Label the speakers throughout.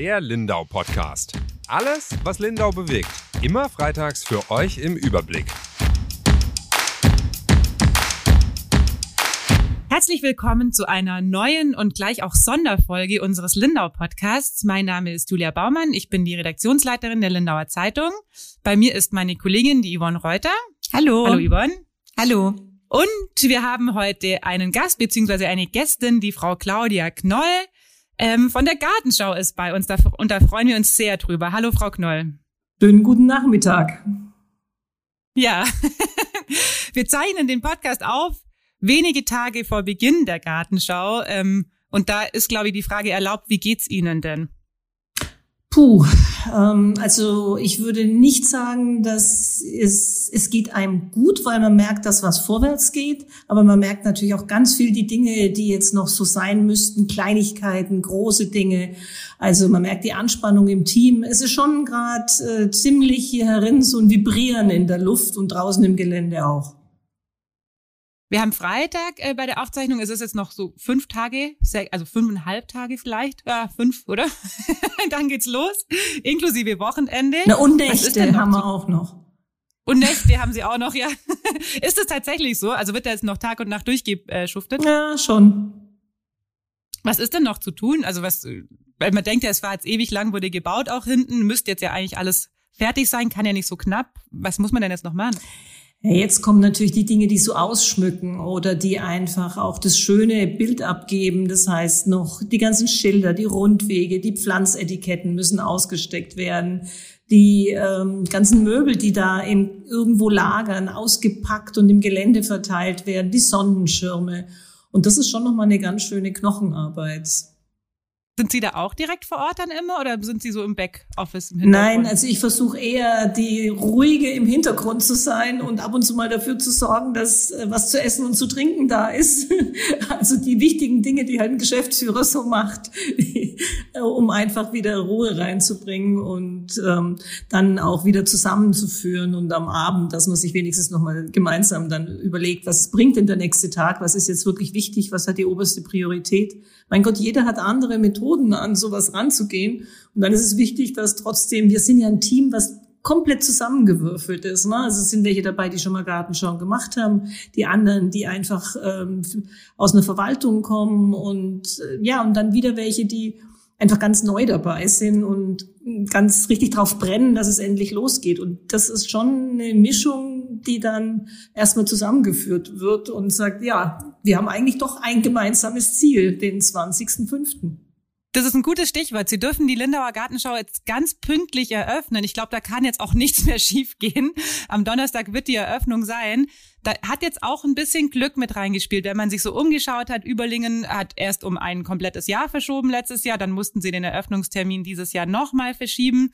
Speaker 1: Der Lindau Podcast. Alles, was Lindau bewegt. Immer freitags für euch im Überblick.
Speaker 2: Herzlich willkommen zu einer neuen und gleich auch Sonderfolge unseres Lindau Podcasts. Mein Name ist Julia Baumann. Ich bin die Redaktionsleiterin der Lindauer Zeitung. Bei mir ist meine Kollegin, die Yvonne Reuter.
Speaker 3: Hallo.
Speaker 2: Hallo Yvonne.
Speaker 3: Hallo.
Speaker 2: Und wir haben heute einen Gast beziehungsweise eine Gästin, die Frau Claudia Knoll ähm, von der Gartenschau ist bei uns. Da, und da freuen wir uns sehr drüber. Hallo, Frau Knoll.
Speaker 4: Schönen guten Nachmittag.
Speaker 2: Ja, wir zeichnen den Podcast auf wenige Tage vor Beginn der Gartenschau. Ähm, und da ist, glaube ich, die Frage erlaubt, wie geht's Ihnen denn?
Speaker 4: Puh, ähm, also ich würde nicht sagen, dass es, es geht einem gut, weil man merkt, dass was vorwärts geht, aber man merkt natürlich auch ganz viel die Dinge, die jetzt noch so sein müssten, Kleinigkeiten, große Dinge. Also man merkt die Anspannung im Team. Es ist schon gerade äh, ziemlich hier herin so ein Vibrieren in der Luft und draußen im Gelände auch.
Speaker 2: Wir haben Freitag äh, bei der Aufzeichnung. Es ist jetzt noch so fünf Tage, also fünfeinhalb Tage vielleicht. Ja, fünf, oder? Dann geht's los, inklusive Wochenende.
Speaker 4: Na, und Nächte haben wir auch noch.
Speaker 2: Und Nächte haben sie auch noch, ja. ist es tatsächlich so? Also wird da jetzt noch Tag und Nacht durchgeschuftet?
Speaker 4: Ja, schon.
Speaker 2: Was ist denn noch zu tun? Also was, weil man denkt ja, es war jetzt ewig lang, wurde gebaut auch hinten, müsste jetzt ja eigentlich alles fertig sein, kann ja nicht so knapp. Was muss man denn jetzt noch machen?
Speaker 4: Ja, jetzt kommen natürlich die Dinge, die so ausschmücken oder die einfach auch das schöne Bild abgeben. Das heißt noch die ganzen Schilder, die Rundwege, die Pflanzetiketten müssen ausgesteckt werden. Die ähm, ganzen Möbel, die da in irgendwo lagern, ausgepackt und im Gelände verteilt werden, die Sonnenschirme. Und das ist schon nochmal eine ganz schöne Knochenarbeit.
Speaker 2: Sind Sie da auch direkt vor Ort dann immer oder sind Sie so im Backoffice? Im
Speaker 4: Nein, also ich versuche eher die ruhige im Hintergrund zu sein und ab und zu mal dafür zu sorgen, dass äh, was zu essen und zu trinken da ist. Also die wichtigen Dinge, die halt ein Geschäftsführer so macht, um einfach wieder Ruhe reinzubringen und ähm, dann auch wieder zusammenzuführen und am Abend, dass man sich wenigstens nochmal gemeinsam dann überlegt, was bringt denn der nächste Tag, was ist jetzt wirklich wichtig, was hat die oberste Priorität. Mein Gott, jeder hat andere Methoden Methoden, an sowas ranzugehen. Und dann ist es wichtig, dass trotzdem, wir sind ja ein Team, was komplett zusammengewürfelt ist. Ne? Also es sind welche dabei, die schon mal Gartenschau gemacht haben, die anderen, die einfach ähm, aus einer Verwaltung kommen und äh, ja, und dann wieder welche, die einfach ganz neu dabei sind und ganz richtig drauf brennen, dass es endlich losgeht. Und das ist schon eine Mischung, die dann erstmal zusammengeführt wird und sagt, ja, wir haben eigentlich doch ein gemeinsames Ziel, den 20.05.
Speaker 2: Das ist ein gutes Stichwort. Sie dürfen die Lindauer Gartenschau jetzt ganz pünktlich eröffnen. Ich glaube, da kann jetzt auch nichts mehr schiefgehen. Am Donnerstag wird die Eröffnung sein. Da hat jetzt auch ein bisschen Glück mit reingespielt, wenn man sich so umgeschaut hat. Überlingen hat erst um ein komplettes Jahr verschoben letztes Jahr. Dann mussten sie den Eröffnungstermin dieses Jahr nochmal verschieben.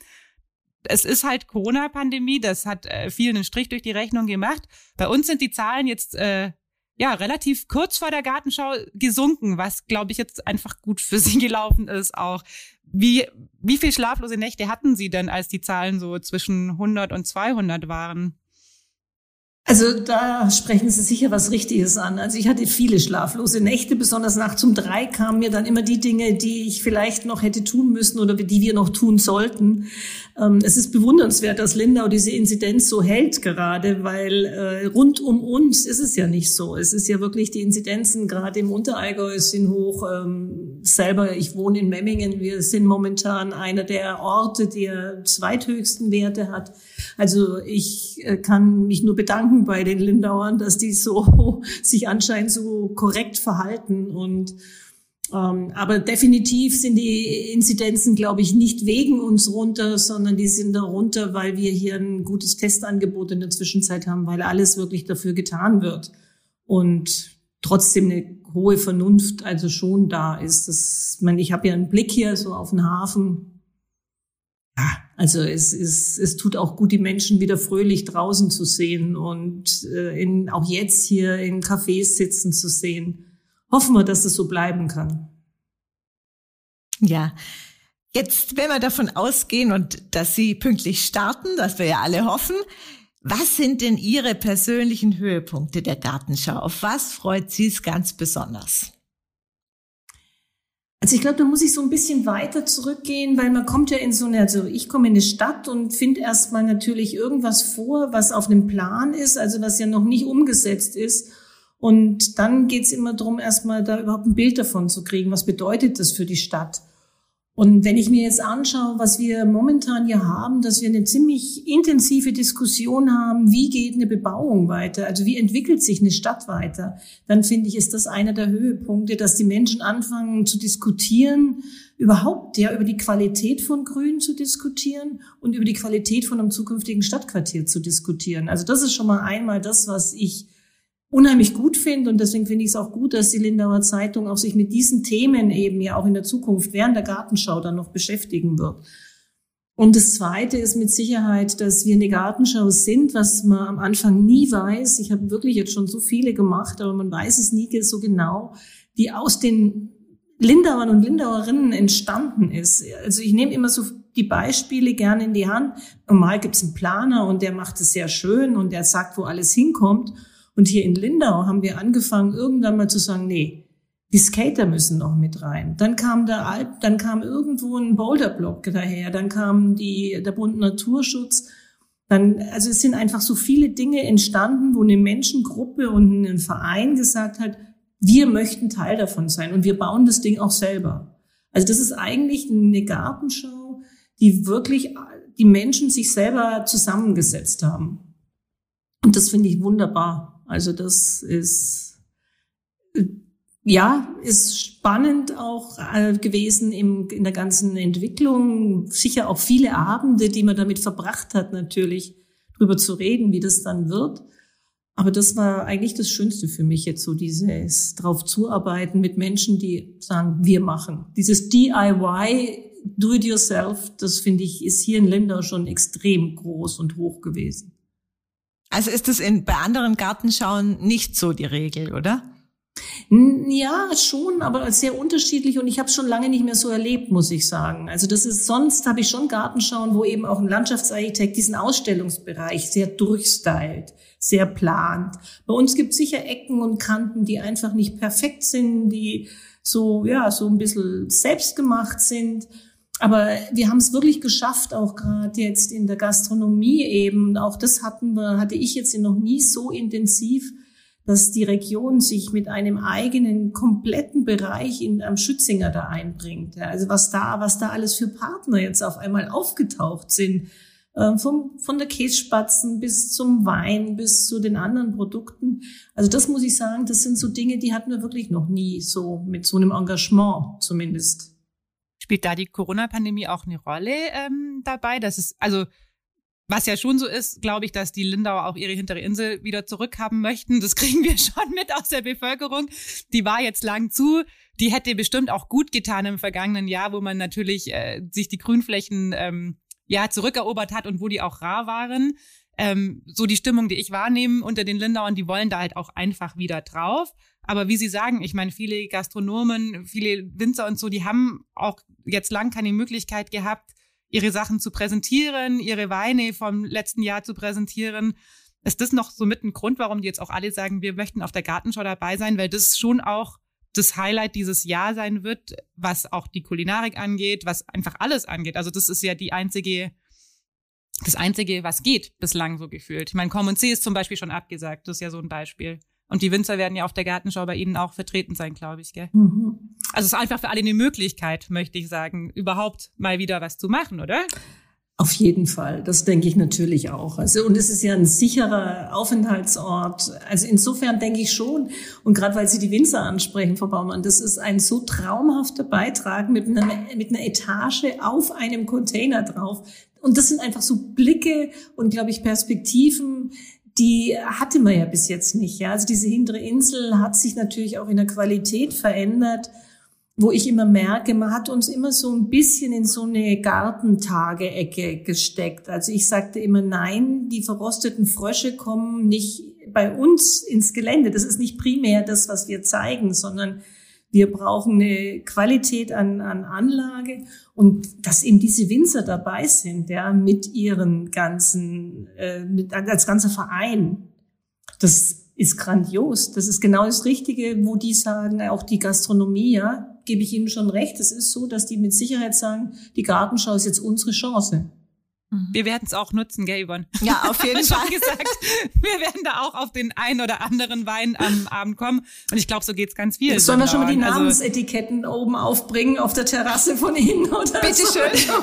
Speaker 2: Es ist halt Corona-Pandemie. Das hat äh, vielen einen Strich durch die Rechnung gemacht. Bei uns sind die Zahlen jetzt äh, ja, relativ kurz vor der Gartenschau gesunken, was, glaube ich, jetzt einfach gut für sie gelaufen ist auch. Wie, wie viel schlaflose Nächte hatten Sie denn, als die Zahlen so zwischen 100 und 200 waren?
Speaker 4: Also da sprechen Sie sicher was Richtiges an. Also ich hatte viele schlaflose Nächte, besonders nachts um drei kamen mir dann immer die Dinge, die ich vielleicht noch hätte tun müssen oder die wir noch tun sollten. Ähm, es ist bewundernswert, dass Lindau diese Inzidenz so hält gerade, weil äh, rund um uns ist es ja nicht so. Es ist ja wirklich die Inzidenzen gerade im Unterallgäu sind hoch. Ähm, selber, ich wohne in Memmingen, wir sind momentan einer der Orte, der zweithöchsten Werte hat. Also ich äh, kann mich nur bedanken bei den Lindauern, dass die so sich anscheinend so korrekt verhalten. Und ähm, aber definitiv sind die Inzidenzen, glaube ich, nicht wegen uns runter, sondern die sind da runter, weil wir hier ein gutes Testangebot in der Zwischenzeit haben, weil alles wirklich dafür getan wird. Und trotzdem eine hohe Vernunft also schon da ist. Das, ich, meine, ich habe ja einen Blick hier so auf den Hafen also es, es, es tut auch gut, die Menschen wieder fröhlich draußen zu sehen und äh, in, auch jetzt hier in Cafés sitzen zu sehen. Hoffen wir, dass es so bleiben kann.
Speaker 3: Ja. Jetzt, wenn wir davon ausgehen und dass Sie pünktlich starten, dass wir ja alle hoffen, was sind denn Ihre persönlichen Höhepunkte der Gartenschau? Auf was freut Sie es ganz besonders?
Speaker 4: Also ich glaube, da muss ich so ein bisschen weiter zurückgehen, weil man kommt ja in so eine, also ich komme in eine Stadt und finde erstmal natürlich irgendwas vor, was auf einem Plan ist, also was ja noch nicht umgesetzt ist. Und dann geht's immer darum, erstmal da überhaupt ein Bild davon zu kriegen. Was bedeutet das für die Stadt? Und wenn ich mir jetzt anschaue, was wir momentan hier haben, dass wir eine ziemlich intensive Diskussion haben, wie geht eine Bebauung weiter, also wie entwickelt sich eine Stadt weiter, dann finde ich, ist das einer der Höhepunkte, dass die Menschen anfangen zu diskutieren, überhaupt ja über die Qualität von Grün zu diskutieren und über die Qualität von einem zukünftigen Stadtquartier zu diskutieren. Also das ist schon mal einmal das, was ich unheimlich gut finde und deswegen finde ich es auch gut, dass die Lindauer Zeitung auch sich mit diesen Themen eben ja auch in der Zukunft während der Gartenschau dann noch beschäftigen wird. Und das Zweite ist mit Sicherheit, dass wir eine Gartenschau sind, was man am Anfang nie weiß. Ich habe wirklich jetzt schon so viele gemacht, aber man weiß es nie so genau, die aus den Lindauern und Lindauerinnen entstanden ist. Also ich nehme immer so die Beispiele gerne in die Hand. Normal gibt es einen Planer und der macht es sehr schön und der sagt, wo alles hinkommt. Und hier in Lindau haben wir angefangen, irgendwann mal zu sagen, nee, die Skater müssen noch mit rein. Dann kam der Alp, dann kam irgendwo ein Boulderblock daher, dann kam die, der Bund Naturschutz. Dann, also es sind einfach so viele Dinge entstanden, wo eine Menschengruppe und ein Verein gesagt hat, wir möchten Teil davon sein und wir bauen das Ding auch selber. Also das ist eigentlich eine Gartenschau, die wirklich die Menschen sich selber zusammengesetzt haben. Und das finde ich wunderbar. Also das ist, ja, ist spannend auch äh, gewesen im, in der ganzen Entwicklung. Sicher auch viele Abende, die man damit verbracht hat, natürlich drüber zu reden, wie das dann wird. Aber das war eigentlich das Schönste für mich jetzt so dieses drauf zuarbeiten mit Menschen, die sagen, wir machen. Dieses DIY, do it yourself, das finde ich, ist hier in Lindau schon extrem groß und hoch gewesen.
Speaker 3: Also ist das in, bei anderen Gartenschauen nicht so die Regel, oder?
Speaker 4: Ja, schon, aber sehr unterschiedlich und ich habe es schon lange nicht mehr so erlebt, muss ich sagen. Also das ist sonst habe ich schon Gartenschauen, wo eben auch ein Landschaftsarchitekt diesen Ausstellungsbereich sehr durchstylt, sehr plant. Bei uns gibt es sicher Ecken und Kanten, die einfach nicht perfekt sind, die so ja so ein bisschen selbstgemacht sind. Aber wir haben es wirklich geschafft, auch gerade jetzt in der Gastronomie eben. Auch das hatten wir, hatte ich jetzt noch nie so intensiv, dass die Region sich mit einem eigenen kompletten Bereich in, am Schützinger da einbringt. Ja, also was da, was da alles für Partner jetzt auf einmal aufgetaucht sind. Äh, vom, von der Kässpatzen bis zum Wein, bis zu den anderen Produkten. Also das muss ich sagen, das sind so Dinge, die hatten wir wirklich noch nie so mit so einem Engagement zumindest.
Speaker 2: Spielt da die Corona-Pandemie auch eine Rolle ähm, dabei? Das ist, also, was ja schon so ist, glaube ich, dass die Lindauer auch ihre hintere Insel wieder zurückhaben möchten. Das kriegen wir schon mit aus der Bevölkerung. Die war jetzt lang zu. Die hätte bestimmt auch gut getan im vergangenen Jahr, wo man natürlich äh, sich die Grünflächen ähm, ja zurückerobert hat und wo die auch rar waren. Ähm, so die Stimmung, die ich wahrnehme unter den Lindauern, die wollen da halt auch einfach wieder drauf. Aber wie Sie sagen, ich meine, viele Gastronomen, viele Winzer und so, die haben auch jetzt lang keine Möglichkeit gehabt, ihre Sachen zu präsentieren, ihre Weine vom letzten Jahr zu präsentieren. Ist das noch so mit ein Grund, warum die jetzt auch alle sagen, wir möchten auf der Gartenschau dabei sein, weil das schon auch das Highlight dieses Jahr sein wird, was auch die Kulinarik angeht, was einfach alles angeht. Also das ist ja die einzige, das einzige, was geht bislang so gefühlt. Ich meine, Common C ist zum Beispiel schon abgesagt. Das ist ja so ein Beispiel. Und die Winzer werden ja auf der Gartenschau bei Ihnen auch vertreten sein, glaube ich, gell? Mhm. Also es ist einfach für alle eine Möglichkeit, möchte ich sagen, überhaupt mal wieder was zu machen, oder?
Speaker 4: Auf jeden Fall, das denke ich natürlich auch. Also und es ist ja ein sicherer Aufenthaltsort. Also insofern denke ich schon. Und gerade weil Sie die Winzer ansprechen, Frau Baumann, das ist ein so traumhafter Beitrag mit einer, mit einer Etage auf einem Container drauf. Und das sind einfach so Blicke und glaube ich Perspektiven, die hatte man ja bis jetzt nicht. Ja, also diese hintere Insel hat sich natürlich auch in der Qualität verändert, wo ich immer merke, man hat uns immer so ein bisschen in so eine Gartentage-Ecke gesteckt. Also ich sagte immer, nein, die verrosteten Frösche kommen nicht bei uns ins Gelände. Das ist nicht primär das, was wir zeigen, sondern wir brauchen eine Qualität an, an Anlage und dass eben diese Winzer dabei sind, ja, mit ihren ganzen, äh, mit, als ganzer Verein. Das ist grandios. Das ist genau das Richtige, wo die sagen, auch die Gastronomie, ja, gebe ich Ihnen schon recht. Es ist so, dass die mit Sicherheit sagen, die Gartenschau ist jetzt unsere Chance.
Speaker 2: Mhm. Wir werden es auch nutzen, gell, Yvonne?
Speaker 3: Ja, auf jeden Fall.
Speaker 2: gesagt, wir werden da auch auf den einen oder anderen Wein am Abend kommen. Und ich glaube, so geht's ganz viel.
Speaker 4: Sollen wir schon mal die also Namensetiketten also, oben aufbringen auf der Terrasse von Ihnen? Oder
Speaker 3: Bitte schön.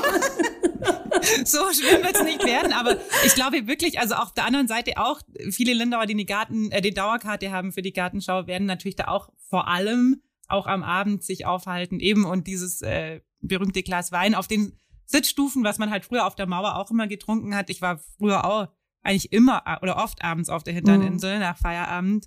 Speaker 2: so schlimm wird's nicht werden, aber ich glaube wirklich, also auf der anderen Seite auch, viele Lindauer, die die Garten, äh, die Dauerkarte haben für die Gartenschau, werden natürlich da auch vor allem auch am Abend sich aufhalten eben und dieses äh, berühmte Glas Wein auf den Sitzstufen, was man halt früher auf der Mauer auch immer getrunken hat. Ich war früher auch eigentlich immer oder oft abends auf der hinteren mhm. Insel nach Feierabend.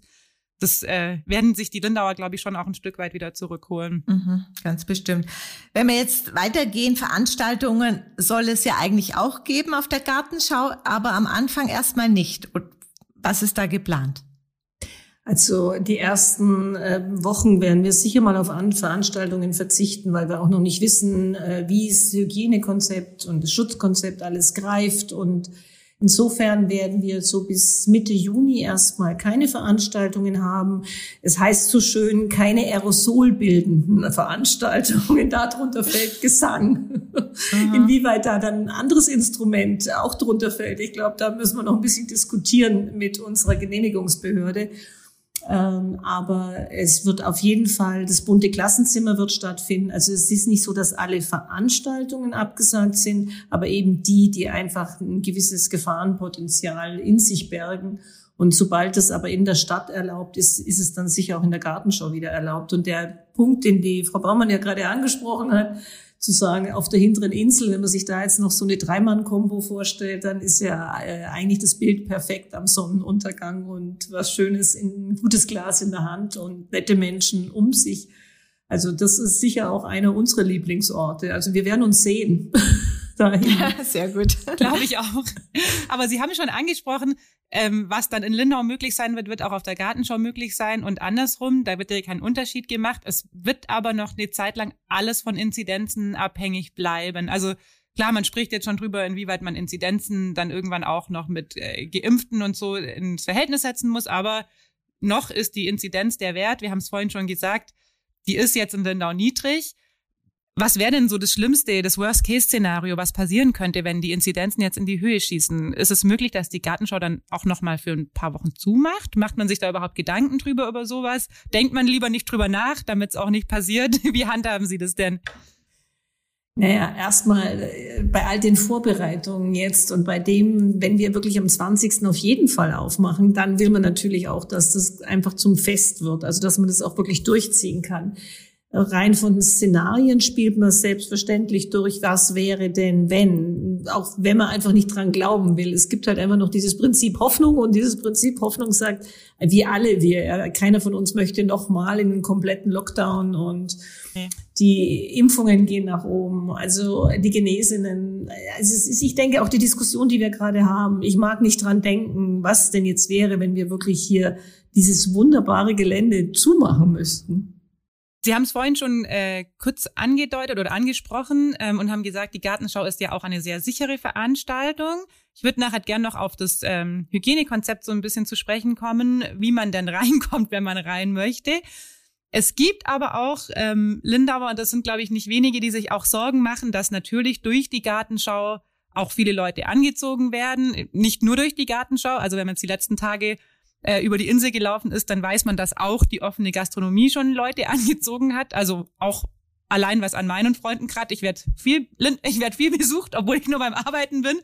Speaker 2: Das äh, werden sich die Lindauer, glaube ich, schon auch ein Stück weit wieder zurückholen.
Speaker 3: Mhm, ganz bestimmt. Wenn wir jetzt weitergehen, Veranstaltungen soll es ja eigentlich auch geben auf der Gartenschau, aber am Anfang erstmal nicht. Und was ist da geplant?
Speaker 4: Also die ersten äh, Wochen werden wir sicher mal auf Veranstaltungen verzichten, weil wir auch noch nicht wissen, äh, wie das Hygienekonzept und das Schutzkonzept alles greift. Und insofern werden wir so bis Mitte Juni erstmal keine Veranstaltungen haben. Es heißt so schön, keine aerosolbildenden Veranstaltungen. Darunter fällt Gesang. Aha. Inwieweit da dann ein anderes Instrument auch drunter fällt, ich glaube, da müssen wir noch ein bisschen diskutieren mit unserer Genehmigungsbehörde. Ähm, aber es wird auf jeden Fall, das bunte Klassenzimmer wird stattfinden. Also es ist nicht so, dass alle Veranstaltungen abgesagt sind, aber eben die, die einfach ein gewisses Gefahrenpotenzial in sich bergen. Und sobald es aber in der Stadt erlaubt ist, ist es dann sicher auch in der Gartenschau wieder erlaubt. Und der Punkt, den die Frau Baumann ja gerade angesprochen hat, zu sagen, auf der hinteren Insel, wenn man sich da jetzt noch so eine Dreimann-Kombo vorstellt, dann ist ja äh, eigentlich das Bild perfekt am Sonnenuntergang und was Schönes, in, gutes Glas in der Hand und nette Menschen um sich. Also das ist sicher auch einer unserer Lieblingsorte. Also wir werden uns sehen.
Speaker 3: Dahin. Ja, sehr gut.
Speaker 2: Glaube ich auch. Aber Sie haben schon angesprochen, ähm, was dann in Lindau möglich sein wird, wird auch auf der Gartenschau möglich sein und andersrum. Da wird ja kein Unterschied gemacht. Es wird aber noch eine Zeit lang alles von Inzidenzen abhängig bleiben. Also klar, man spricht jetzt schon drüber, inwieweit man Inzidenzen dann irgendwann auch noch mit äh, Geimpften und so ins Verhältnis setzen muss. Aber noch ist die Inzidenz der Wert. Wir haben es vorhin schon gesagt. Die ist jetzt in Lindau niedrig. Was wäre denn so das Schlimmste, das Worst-Case-Szenario, was passieren könnte, wenn die Inzidenzen jetzt in die Höhe schießen? Ist es möglich, dass die Gartenschau dann auch noch mal für ein paar Wochen zumacht? Macht man sich da überhaupt Gedanken drüber über sowas? Denkt man lieber nicht drüber nach, damit es auch nicht passiert? Wie handhaben Sie das denn?
Speaker 4: Naja, erstmal äh, bei all den Vorbereitungen jetzt und bei dem, wenn wir wirklich am 20. auf jeden Fall aufmachen, dann will man natürlich auch, dass das einfach zum Fest wird, also dass man das auch wirklich durchziehen kann rein von den Szenarien spielt man selbstverständlich durch, was wäre denn, wenn, auch wenn man einfach nicht dran glauben will. Es gibt halt einfach noch dieses Prinzip Hoffnung und dieses Prinzip Hoffnung sagt, wir alle, wir, keiner von uns möchte nochmal in einen kompletten Lockdown und okay. die Impfungen gehen nach oben, also die Genesenen. Also ist, ich denke auch die Diskussion, die wir gerade haben, ich mag nicht dran denken, was denn jetzt wäre, wenn wir wirklich hier dieses wunderbare Gelände zumachen müssten.
Speaker 2: Sie haben es vorhin schon äh, kurz angedeutet oder angesprochen ähm, und haben gesagt, die Gartenschau ist ja auch eine sehr sichere Veranstaltung. Ich würde nachher gern noch auf das ähm, Hygienekonzept so ein bisschen zu sprechen kommen, wie man denn reinkommt, wenn man rein möchte. Es gibt aber auch ähm, Lindauer, und das sind, glaube ich, nicht wenige, die sich auch Sorgen machen, dass natürlich durch die Gartenschau auch viele Leute angezogen werden. Nicht nur durch die Gartenschau. Also wenn man jetzt die letzten Tage äh, über die Insel gelaufen ist, dann weiß man, dass auch die offene Gastronomie schon Leute angezogen hat. Also auch allein was an meinen Freunden gerade. Ich werde viel, ich werde viel besucht, obwohl ich nur beim Arbeiten bin.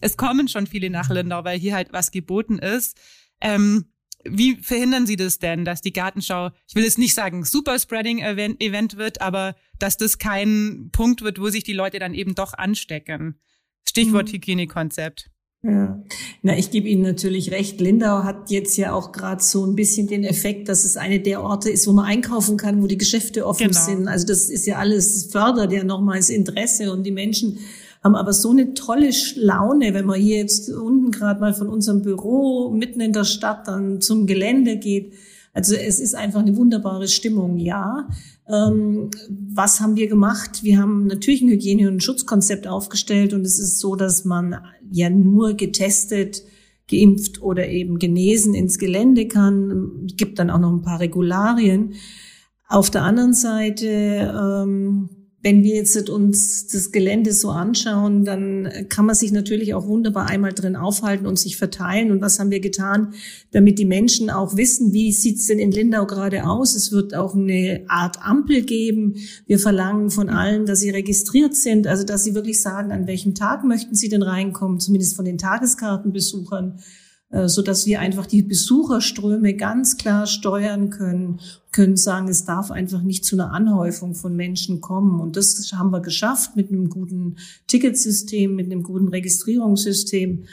Speaker 2: Es kommen schon viele nach Lindau, weil hier halt was geboten ist. Ähm, wie verhindern Sie das denn, dass die Gartenschau, ich will jetzt nicht sagen Superspreading-Event wird, aber dass das kein Punkt wird, wo sich die Leute dann eben doch anstecken? Stichwort mhm. Hygienekonzept.
Speaker 4: Ja, na, ich gebe Ihnen natürlich recht. Lindau hat jetzt ja auch gerade so ein bisschen den Effekt, dass es eine der Orte ist, wo man einkaufen kann, wo die Geschäfte offen genau. sind. Also das ist ja alles, fördert ja nochmals Interesse und die Menschen haben aber so eine tolle Laune, wenn man hier jetzt unten gerade mal von unserem Büro mitten in der Stadt dann zum Gelände geht. Also es ist einfach eine wunderbare Stimmung, ja. Ähm, was haben wir gemacht? Wir haben natürlich ein Hygiene- und Schutzkonzept aufgestellt und es ist so, dass man ja nur getestet, geimpft oder eben genesen ins Gelände kann. Es gibt dann auch noch ein paar Regularien. Auf der anderen Seite, ähm, wenn wir jetzt uns das Gelände so anschauen, dann kann man sich natürlich auch wunderbar einmal drin aufhalten und sich verteilen. Und was haben wir getan, damit die Menschen auch wissen, wie sieht's denn in Lindau gerade aus? Es wird auch eine Art Ampel geben. Wir verlangen von allen, dass sie registriert sind, also dass sie wirklich sagen, an welchem Tag möchten sie denn reinkommen, zumindest von den Tageskartenbesuchern so dass wir einfach die Besucherströme ganz klar steuern können, können sagen, es darf einfach nicht zu einer Anhäufung von Menschen kommen. Und das haben wir geschafft mit einem guten Ticketsystem, mit einem guten Registrierungssystem.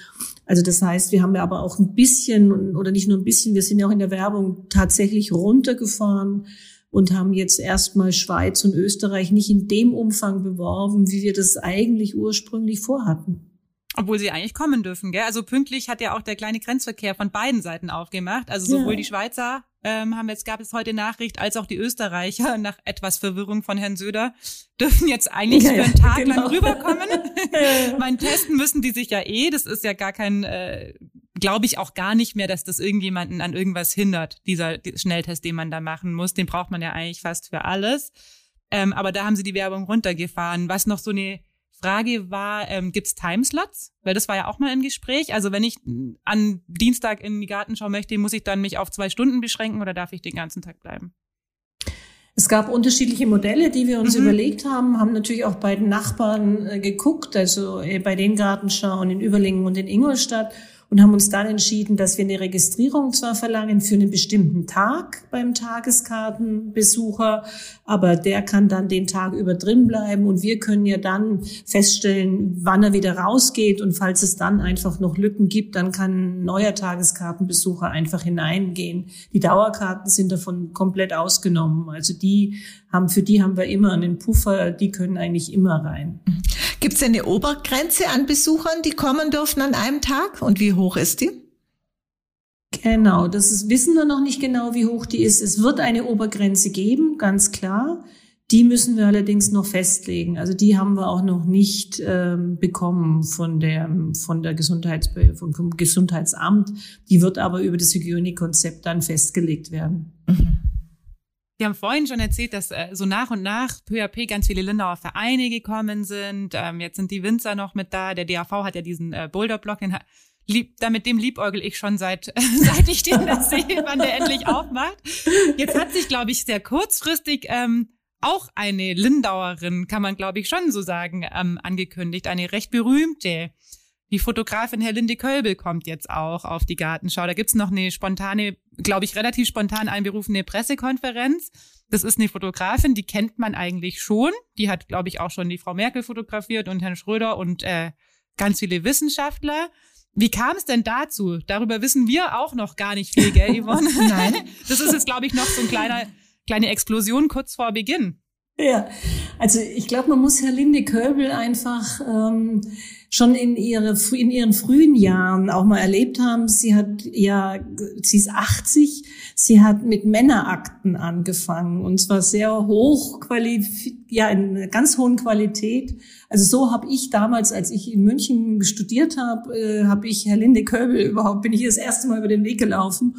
Speaker 4: Also das heißt, wir haben ja aber auch ein bisschen oder nicht nur ein bisschen, wir sind ja auch in der Werbung tatsächlich runtergefahren und haben jetzt erstmal Schweiz und Österreich nicht in dem Umfang beworben, wie wir das eigentlich ursprünglich vorhatten.
Speaker 2: Obwohl sie eigentlich kommen dürfen, gell? Also pünktlich hat ja auch der kleine Grenzverkehr von beiden Seiten aufgemacht. Also sowohl ja. die Schweizer ähm, haben jetzt gab es heute Nachricht, als auch die Österreicher nach etwas Verwirrung von Herrn Söder dürfen jetzt eigentlich ja, für einen Tag genau. lang rüberkommen. mein testen müssen die sich ja eh. Das ist ja gar kein, äh, glaube ich auch gar nicht mehr, dass das irgendjemanden an irgendwas hindert. Dieser Schnelltest, den man da machen muss, den braucht man ja eigentlich fast für alles. Ähm, aber da haben sie die Werbung runtergefahren. Was noch so eine Frage war, ähm, gibt es Timeslots? Weil das war ja auch mal im Gespräch. Also wenn ich an Dienstag in die Gartenschau möchte, muss ich dann mich auf zwei Stunden beschränken oder darf ich den ganzen Tag bleiben?
Speaker 4: Es gab unterschiedliche Modelle, die wir uns mhm. überlegt haben, haben natürlich auch bei den Nachbarn äh, geguckt, also äh, bei den Gartenschauen in Überlingen und in Ingolstadt und haben uns dann entschieden, dass wir eine Registrierung zwar verlangen für einen bestimmten Tag beim Tageskartenbesucher, aber der kann dann den Tag über drin bleiben und wir können ja dann feststellen, wann er wieder rausgeht und falls es dann einfach noch Lücken gibt, dann kann ein neuer Tageskartenbesucher einfach hineingehen. Die Dauerkarten sind davon komplett ausgenommen. Also die haben, für die haben wir immer einen Puffer, die können eigentlich immer rein.
Speaker 3: Gibt es eine Obergrenze an Besuchern, die kommen dürfen an einem Tag? Und wie hoch ist die?
Speaker 4: Genau, das ist, wissen wir noch nicht genau, wie hoch die ist. Es wird eine Obergrenze geben, ganz klar. Die müssen wir allerdings noch festlegen. Also die haben wir auch noch nicht ähm, bekommen von der von der Gesundheits vom Gesundheitsamt. Die wird aber über das Hygienekonzept dann festgelegt werden. Mhm.
Speaker 2: Wir haben vorhin schon erzählt, dass äh, so nach und nach peu à peu ganz viele Lindauer Vereine gekommen sind. Ähm, jetzt sind die Winzer noch mit da. Der DAV hat ja diesen äh, Boulderblock, den lieb, da mit dem liebäugel ich schon seit, seit ich den da sehe, wann der endlich aufmacht. Jetzt hat sich, glaube ich, sehr kurzfristig ähm, auch eine Lindauerin, kann man, glaube ich, schon so sagen, ähm, angekündigt. Eine recht berühmte. Die Fotografin Herr Linde Kölbel kommt jetzt auch auf die Gartenschau. Da gibt's noch eine spontane, glaube ich, relativ spontan einberufene Pressekonferenz. Das ist eine Fotografin, die kennt man eigentlich schon. Die hat, glaube ich, auch schon die Frau Merkel fotografiert und Herrn Schröder und äh, ganz viele Wissenschaftler. Wie kam es denn dazu? Darüber wissen wir auch noch gar nicht viel, gell, Yvonne? Nein. Das ist jetzt, glaube ich, noch so ein kleiner, kleine Explosion kurz vor Beginn.
Speaker 4: Ja, also ich glaube, man muss Herr Linde Köbel einfach ähm, schon in, ihre, in ihren frühen Jahren auch mal erlebt haben. Sie hat ja, sie ist 80, sie hat mit Männerakten angefangen und zwar sehr hoch ja, in einer ganz hohen Qualität. Also so habe ich damals, als ich in München studiert habe, äh, habe ich Herr Linde Köbel überhaupt, bin ich das erste Mal über den Weg gelaufen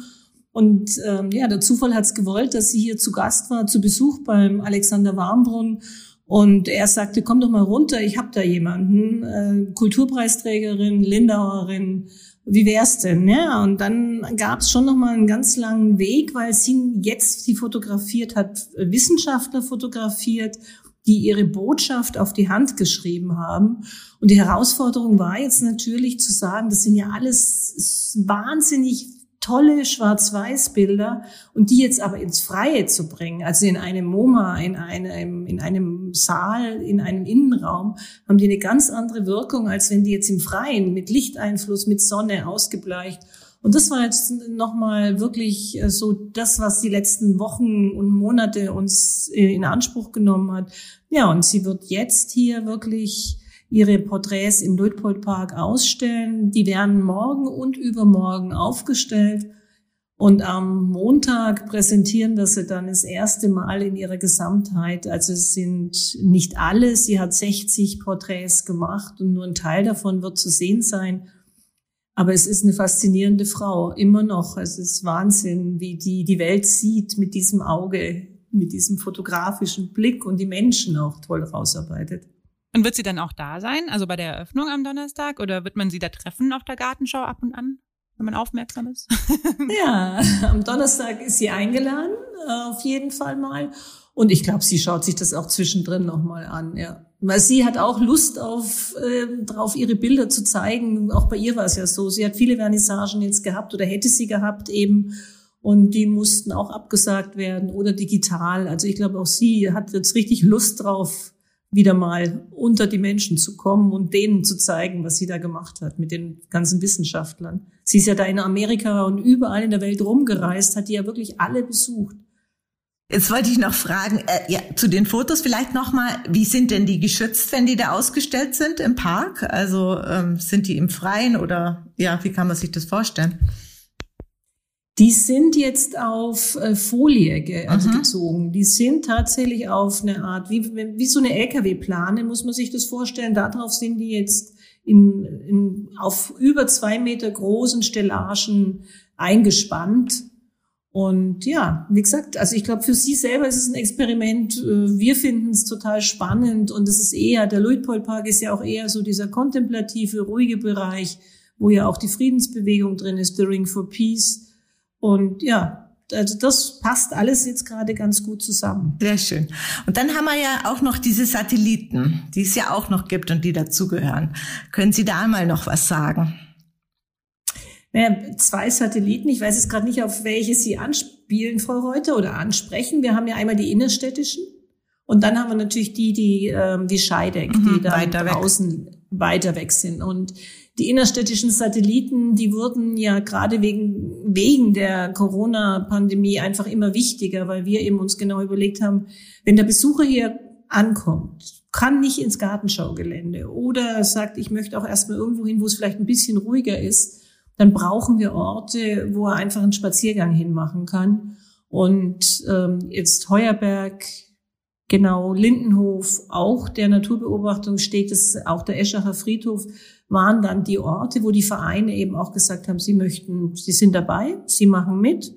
Speaker 4: und ähm, ja, der Zufall hat es gewollt, dass sie hier zu Gast war, zu Besuch beim Alexander Warmbrunn. Und er sagte, komm doch mal runter, ich habe da jemanden, äh, Kulturpreisträgerin, Lindauerin, wie wär's denn? Ja, und dann gab es schon noch mal einen ganz langen Weg, weil sie jetzt sie fotografiert hat, Wissenschaftler fotografiert, die ihre Botschaft auf die Hand geschrieben haben. Und die Herausforderung war jetzt natürlich zu sagen, das sind ja alles wahnsinnig tolle Schwarz-Weiß-Bilder und die jetzt aber ins Freie zu bringen, also in einem MoMA, in einem, in einem Saal, in einem Innenraum, haben die eine ganz andere Wirkung, als wenn die jetzt im Freien mit Lichteinfluss, mit Sonne ausgebleicht. Und das war jetzt nochmal wirklich äh, so das, was die letzten Wochen und Monate uns äh, in Anspruch genommen hat. Ja, und sie wird jetzt hier wirklich ihre Porträts im Luitpoldpark ausstellen. Die werden morgen und übermorgen aufgestellt. Und am Montag präsentieren wir sie dann das erste Mal in ihrer Gesamtheit. Also es sind nicht alle. Sie hat 60 Porträts gemacht und nur ein Teil davon wird zu sehen sein. Aber es ist eine faszinierende Frau, immer noch. Es ist Wahnsinn, wie die die Welt sieht mit diesem Auge. mit diesem fotografischen Blick und die Menschen auch toll rausarbeitet.
Speaker 2: Und wird sie dann auch da sein, also bei der Eröffnung am Donnerstag, oder wird man sie da treffen auf der Gartenschau ab und an, wenn man aufmerksam ist?
Speaker 4: ja, am Donnerstag ist sie eingeladen, auf jeden Fall mal. Und ich glaube, sie schaut sich das auch zwischendrin nochmal an, ja. Weil sie hat auch Lust auf, äh, drauf, ihre Bilder zu zeigen. Auch bei ihr war es ja so. Sie hat viele Vernissagen jetzt gehabt oder hätte sie gehabt eben. Und die mussten auch abgesagt werden oder digital. Also ich glaube, auch sie hat jetzt richtig Lust drauf, wieder mal unter die Menschen zu kommen und denen zu zeigen, was sie da gemacht hat mit den ganzen Wissenschaftlern. Sie ist ja da in Amerika und überall in der Welt rumgereist, hat die ja wirklich alle besucht.
Speaker 3: Jetzt wollte ich noch fragen, äh, ja, zu den Fotos vielleicht nochmal, wie sind denn die geschützt, wenn die da ausgestellt sind im Park? Also ähm, sind die im Freien oder ja, wie kann man sich das vorstellen?
Speaker 4: Die sind jetzt auf äh, Folie ge also gezogen. Die sind tatsächlich auf eine Art, wie, wie so eine LKW-Plane, muss man sich das vorstellen. Darauf sind die jetzt in, in, auf über zwei Meter großen Stellagen eingespannt und ja, wie gesagt, also ich glaube, für sie selber ist es ein Experiment. Äh, wir finden es total spannend und es ist eher, der Luitpold-Park ist ja auch eher so dieser kontemplative, ruhige Bereich, wo ja auch die Friedensbewegung drin ist, The Ring for Peace. Und ja, also das passt alles jetzt gerade ganz gut zusammen.
Speaker 3: Sehr schön. Und dann haben wir ja auch noch diese Satelliten, die es ja auch noch gibt und die dazugehören. Können Sie da mal noch was sagen?
Speaker 4: naja, zwei Satelliten. Ich weiß jetzt gerade nicht, auf welche Sie anspielen, Frau Reuter, oder ansprechen. Wir haben ja einmal die innerstädtischen und dann haben wir natürlich die, die, ähm, die Scheideck, mhm, die da draußen weg. Weiter weg sind. Und die innerstädtischen Satelliten, die wurden ja gerade wegen, wegen der Corona-Pandemie einfach immer wichtiger, weil wir eben uns genau überlegt haben, wenn der Besucher hier ankommt, kann nicht ins Gartenschaugelände oder sagt, ich möchte auch erstmal irgendwo hin, wo es vielleicht ein bisschen ruhiger ist, dann brauchen wir Orte, wo er einfach einen Spaziergang hinmachen kann. Und ähm, jetzt Heuerberg, genau Lindenhof, auch der Naturbeobachtung steht, das auch der Eschacher Friedhof, waren dann die Orte, wo die Vereine eben auch gesagt haben, sie möchten, sie sind dabei, sie machen mit.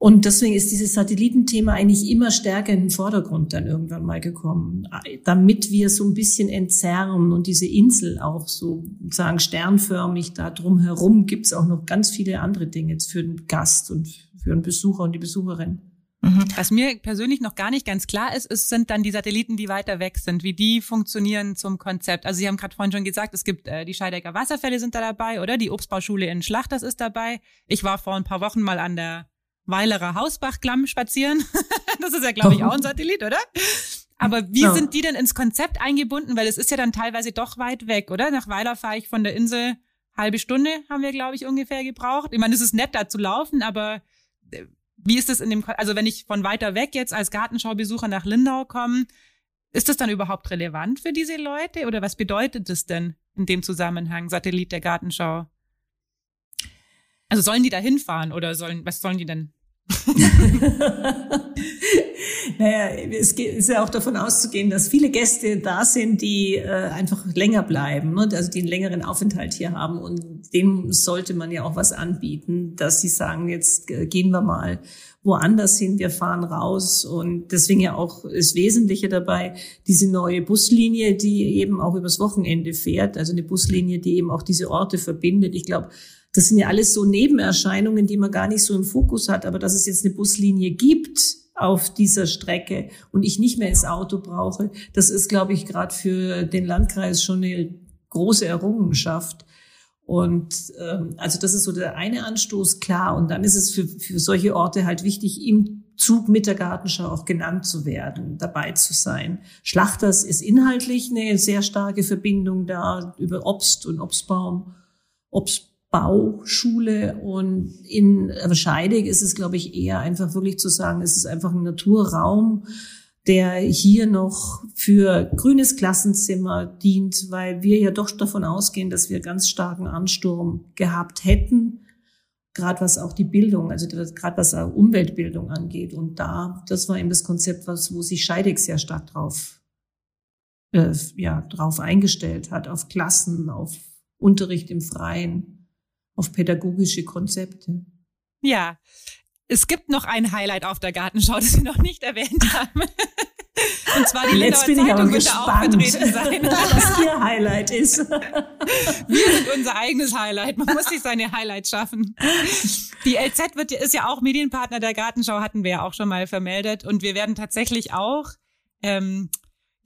Speaker 4: Und deswegen ist dieses Satellitenthema eigentlich immer stärker in den Vordergrund dann irgendwann mal gekommen, damit wir so ein bisschen entzerren und diese Insel auch so sagen sternförmig da drumherum gibt es auch noch ganz viele andere Dinge für den Gast und für den Besucher und die Besucherin.
Speaker 2: Mhm. Was mir persönlich noch gar nicht ganz klar ist, ist, sind dann die Satelliten, die weiter weg sind, wie die funktionieren zum Konzept. Also Sie haben gerade vorhin schon gesagt, es gibt äh, die Scheidecker Wasserfälle sind da dabei, oder? Die Obstbauschule in Schlachters ist dabei. Ich war vor ein paar Wochen mal an der Weilerer Hausbachklamm spazieren. das ist ja, glaube ich, auch ein Satellit, oder? Aber wie ja. sind die denn ins Konzept eingebunden? Weil es ist ja dann teilweise doch weit weg, oder? Nach Weiler fahre ich von der Insel halbe Stunde, haben wir, glaube ich, ungefähr gebraucht. Ich meine, es ist nett, da zu laufen, aber wie ist es in dem, also wenn ich von weiter weg jetzt als Gartenschaubesucher nach Lindau komme, ist das dann überhaupt relevant für diese Leute oder was bedeutet das denn in dem Zusammenhang, Satellit der Gartenschau? Also sollen die da hinfahren oder sollen, was sollen die denn
Speaker 4: naja, es ist ja auch davon auszugehen, dass viele Gäste da sind, die äh, einfach länger bleiben, ne? also die einen längeren Aufenthalt hier haben. Und dem sollte man ja auch was anbieten, dass sie sagen, jetzt äh, gehen wir mal woanders hin, wir fahren raus. Und deswegen ja auch das Wesentliche dabei, diese neue Buslinie, die eben auch übers Wochenende fährt, also eine Buslinie, die eben auch diese Orte verbindet. Ich glaube, das sind ja alles so Nebenerscheinungen, die man gar nicht so im Fokus hat. Aber dass es jetzt eine Buslinie gibt auf dieser Strecke und ich nicht mehr ins Auto brauche, das ist, glaube ich, gerade für den Landkreis schon eine große Errungenschaft. Und ähm, also das ist so der eine Anstoß, klar. Und dann ist es für, für solche Orte halt wichtig, im Zug mit der Gartenschau auch genannt zu werden, dabei zu sein. Schlachters ist inhaltlich eine sehr starke Verbindung da über Obst und Obstbaum, Obst Bauschule und in Scheidegg ist es, glaube ich, eher einfach wirklich zu sagen, es ist einfach ein Naturraum, der hier noch für grünes Klassenzimmer dient, weil wir ja doch davon ausgehen, dass wir ganz starken Ansturm gehabt hätten, gerade was auch die Bildung, also gerade was auch Umweltbildung angeht. Und da, das war eben das Konzept, was, wo sich Scheidegg sehr stark drauf, äh, ja, drauf eingestellt hat, auf Klassen, auf Unterricht im Freien auf pädagogische Konzepte.
Speaker 2: Ja. es gibt noch ein Highlight auf der Gartenschau, das wir noch nicht erwähnt haben. Und zwar die Jetzt bin Zeitung auch vertreten sein.
Speaker 4: was ihr Highlight ist.
Speaker 2: Wir sind unser eigenes Highlight. Man muss sich seine Highlights schaffen. Die LZ wird, ist ja auch Medienpartner der Gartenschau, hatten wir ja auch schon mal vermeldet. Und wir werden tatsächlich auch ähm,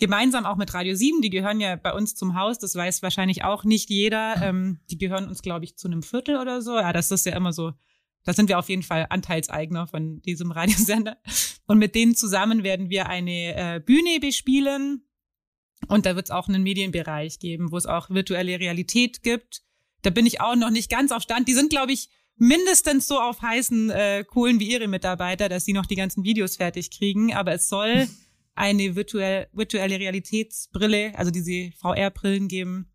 Speaker 2: gemeinsam auch mit Radio 7, die gehören ja bei uns zum Haus, das weiß wahrscheinlich auch nicht jeder. Ähm, die gehören uns, glaube ich, zu einem Viertel oder so. Ja, das ist ja immer so da sind wir auf jeden Fall Anteilseigner von diesem Radiosender. Und mit denen zusammen werden wir eine äh, Bühne bespielen. Und da wird es auch einen Medienbereich geben, wo es auch virtuelle Realität gibt. Da bin ich auch noch nicht ganz auf Stand. Die sind, glaube ich, mindestens so auf heißen äh, Kohlen wie ihre Mitarbeiter, dass sie noch die ganzen Videos fertig kriegen. Aber es soll eine virtuell, virtuelle Realitätsbrille, also diese VR-Brillen geben,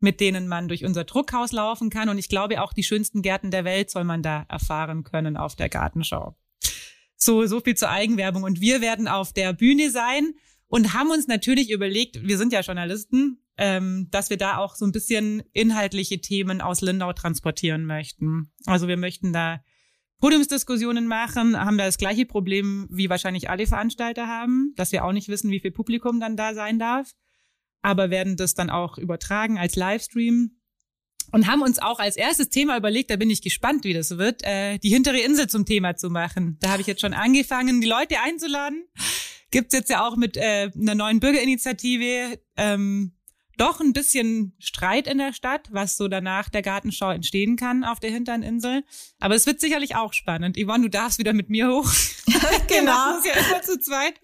Speaker 2: mit denen man durch unser Druckhaus laufen kann. Und ich glaube, auch die schönsten Gärten der Welt soll man da erfahren können auf der Gartenschau. So, so viel zur Eigenwerbung. Und wir werden auf der Bühne sein und haben uns natürlich überlegt, wir sind ja Journalisten, ähm, dass wir da auch so ein bisschen inhaltliche Themen aus Lindau transportieren möchten. Also wir möchten da Podiumsdiskussionen machen, haben da das gleiche Problem, wie wahrscheinlich alle Veranstalter haben, dass wir auch nicht wissen, wie viel Publikum dann da sein darf aber werden das dann auch übertragen als Livestream und haben uns auch als erstes Thema überlegt, da bin ich gespannt, wie das wird, äh, die hintere Insel zum Thema zu machen. Da habe ich jetzt schon angefangen, die Leute einzuladen. Gibt's jetzt ja auch mit äh, einer neuen Bürgerinitiative ähm, doch ein bisschen Streit in der Stadt, was so danach der Gartenschau entstehen kann auf der hinteren Insel. Aber es wird sicherlich auch spannend. Yvonne, du darfst wieder mit mir hoch.
Speaker 3: genau.
Speaker 2: das ist ja immer zu zweit.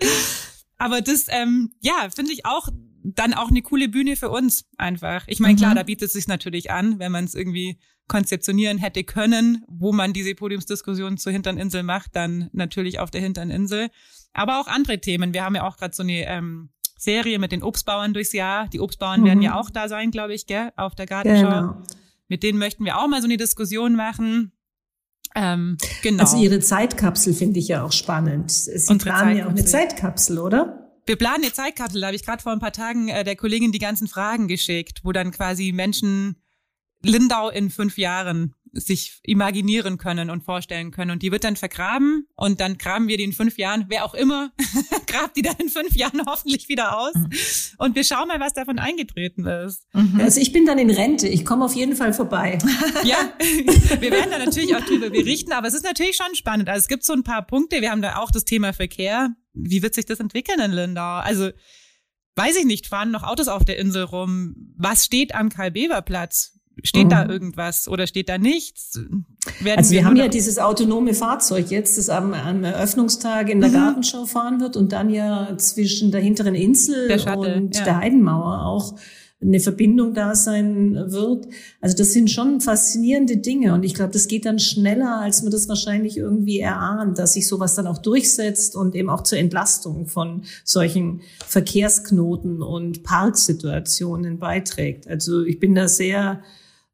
Speaker 2: Aber das, ähm, ja, finde ich auch dann auch eine coole Bühne für uns einfach. Ich meine, mhm. klar, da bietet es sich natürlich an, wenn man es irgendwie konzeptionieren hätte können, wo man diese Podiumsdiskussion zur Hintern Insel macht, dann natürlich auf der Hintern Insel. Aber auch andere Themen. Wir haben ja auch gerade so eine ähm, Serie mit den Obstbauern durchs Jahr. Die Obstbauern mhm. werden ja auch da sein, glaube ich, gell, auf der Gartenschau. Genau. Mit denen möchten wir auch mal so eine Diskussion machen.
Speaker 4: Ähm, genau. Also Ihre Zeitkapsel finde ich ja auch spannend. Sie Unsere planen ja auch eine Zeitkapsel, oder?
Speaker 2: wir planen eine Zeitkapsel. Da habe ich gerade vor ein paar Tagen äh, der Kollegin die ganzen Fragen geschickt, wo dann quasi Menschen Lindau in fünf Jahren sich imaginieren können und vorstellen können. Und die wird dann vergraben und dann graben wir die in fünf Jahren, wer auch immer, grabt die dann in fünf Jahren hoffentlich wieder aus. Mhm. Und wir schauen mal, was davon eingetreten ist.
Speaker 4: Mhm. Also ich bin dann in Rente. Ich komme auf jeden Fall vorbei.
Speaker 2: ja, wir werden da natürlich auch drüber berichten, aber es ist natürlich schon spannend. Also es gibt so ein paar Punkte. Wir haben da auch das Thema Verkehr wie wird sich das entwickeln in Lindau? Also, weiß ich nicht, fahren noch Autos auf der Insel rum? Was steht am Karl-Bever-Platz? Steht mhm. da irgendwas oder steht da nichts?
Speaker 4: Werden also wir, wir haben ja dieses autonome Fahrzeug jetzt, das am, am Eröffnungstag in der mhm. Gartenschau fahren wird und dann ja zwischen der hinteren Insel der Shuttle, und ja. der Heidenmauer auch eine Verbindung da sein wird. Also das sind schon faszinierende Dinge und ich glaube, das geht dann schneller, als man das wahrscheinlich irgendwie erahnt, dass sich sowas dann auch durchsetzt und eben auch zur Entlastung von solchen Verkehrsknoten und Parksituationen beiträgt. Also ich bin da sehr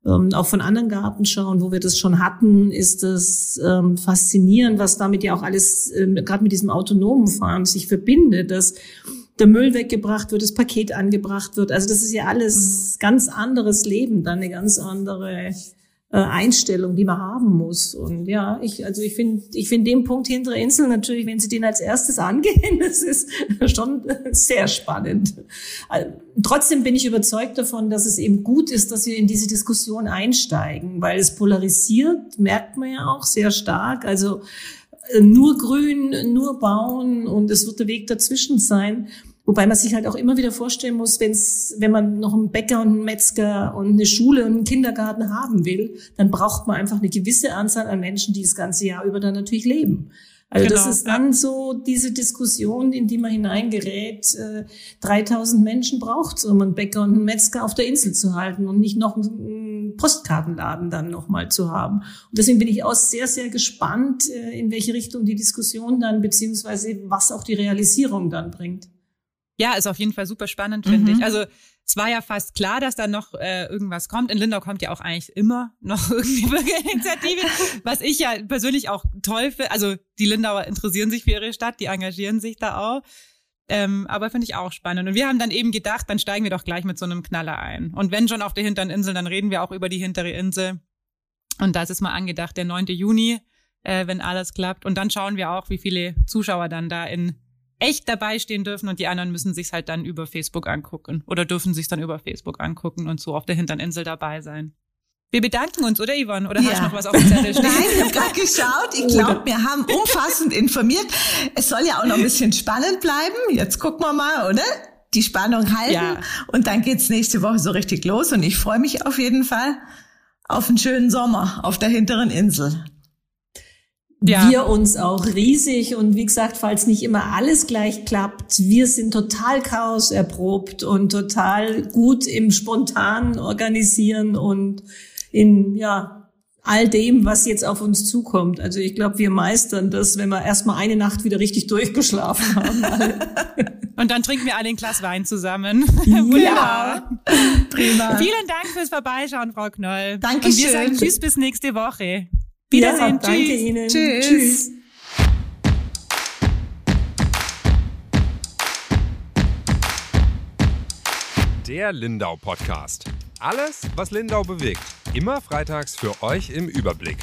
Speaker 4: ähm, auch von anderen Gartenschauen, wo wir das schon hatten, ist es ähm, faszinierend, was damit ja auch alles, ähm, gerade mit diesem autonomen Fahren sich verbindet, dass der Müll weggebracht wird, das Paket angebracht wird. Also das ist ja alles mhm. ganz anderes Leben, dann eine ganz andere äh, Einstellung, die man haben muss. Und ja, ich, also ich finde, ich finde den Punkt hintere Insel natürlich, wenn Sie den als erstes angehen, das ist schon sehr spannend. Also, trotzdem bin ich überzeugt davon, dass es eben gut ist, dass wir in diese Diskussion einsteigen, weil es polarisiert, merkt man ja auch sehr stark. Also äh, nur grün, nur bauen und es wird der Weg dazwischen sein. Wobei man sich halt auch immer wieder vorstellen muss, wenn's, wenn man noch einen Bäcker und einen Metzger und eine Schule und einen Kindergarten haben will, dann braucht man einfach eine gewisse Anzahl an Menschen, die das ganze Jahr über dann natürlich leben. Also genau, das ist dann so diese Diskussion, in die man hineingerät. Äh, 3000 Menschen braucht es, um einen Bäcker und einen Metzger auf der Insel zu halten und nicht noch einen Postkartenladen dann nochmal zu haben. Und deswegen bin ich auch sehr, sehr gespannt, äh, in welche Richtung die Diskussion dann, beziehungsweise was auch die Realisierung dann bringt.
Speaker 2: Ja, ist auf jeden Fall super spannend, finde mhm. ich. Also es war ja fast klar, dass da noch äh, irgendwas kommt. In Lindau kommt ja auch eigentlich immer noch irgendwie Bürgerinitiative, was ich ja persönlich auch toll finde. Also die Lindauer interessieren sich für ihre Stadt, die engagieren sich da auch. Ähm, aber finde ich auch spannend. Und wir haben dann eben gedacht, dann steigen wir doch gleich mit so einem Knaller ein. Und wenn schon auf der hinteren Insel, dann reden wir auch über die hintere Insel. Und das ist mal angedacht, der 9. Juni äh, wenn alles klappt. Und dann schauen wir auch, wie viele Zuschauer dann da in echt dabei stehen dürfen und die anderen müssen sich's halt dann über Facebook angucken oder dürfen sich's dann über Facebook angucken und so auf der Hinterninsel dabei sein. Wir bedanken uns, oder Yvonne? Oder ja. hast du noch was auf dem Zettel stehen?
Speaker 3: Nein, ich habe gerade geschaut. Ich glaube, wir haben umfassend informiert. Es soll ja auch noch ein bisschen spannend bleiben. Jetzt gucken wir mal, oder? Die Spannung halten. Ja. Und dann geht's nächste Woche so richtig los. Und ich freue mich auf jeden Fall auf einen schönen Sommer auf der hinteren Insel
Speaker 4: ja. wir uns auch riesig. Und wie gesagt, falls nicht immer alles gleich klappt, wir sind total Chaos erprobt und total gut im spontanen Organisieren und in, ja, all dem, was jetzt auf uns zukommt. Also ich glaube, wir meistern das, wenn wir erstmal eine Nacht wieder richtig durchgeschlafen haben.
Speaker 2: Und dann trinken wir alle ein Glas Wein zusammen.
Speaker 3: Ja.
Speaker 2: Prima. Vielen Dank fürs Vorbeischauen, Frau Knoll.
Speaker 3: Dankeschön.
Speaker 2: Und wir sagen Tschüss bis nächste Woche. Wiedersehen. Ja,
Speaker 4: danke Tschüss. Ihnen.
Speaker 3: Tschüss. Tschüss.
Speaker 1: Der Lindau Podcast. Alles, was Lindau bewegt. Immer freitags für euch im Überblick.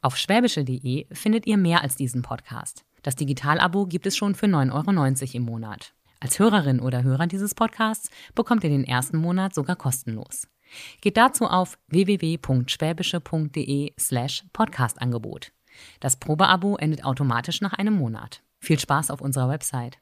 Speaker 5: Auf schwäbische.de findet ihr mehr als diesen Podcast. Das Digitalabo gibt es schon für 9,90 Euro im Monat. Als Hörerin oder Hörer dieses Podcasts bekommt ihr den ersten Monat sogar kostenlos. Geht dazu auf www.schwäbische.de slash Podcastangebot. Das Probeabo endet automatisch nach einem Monat. Viel Spaß auf unserer Website.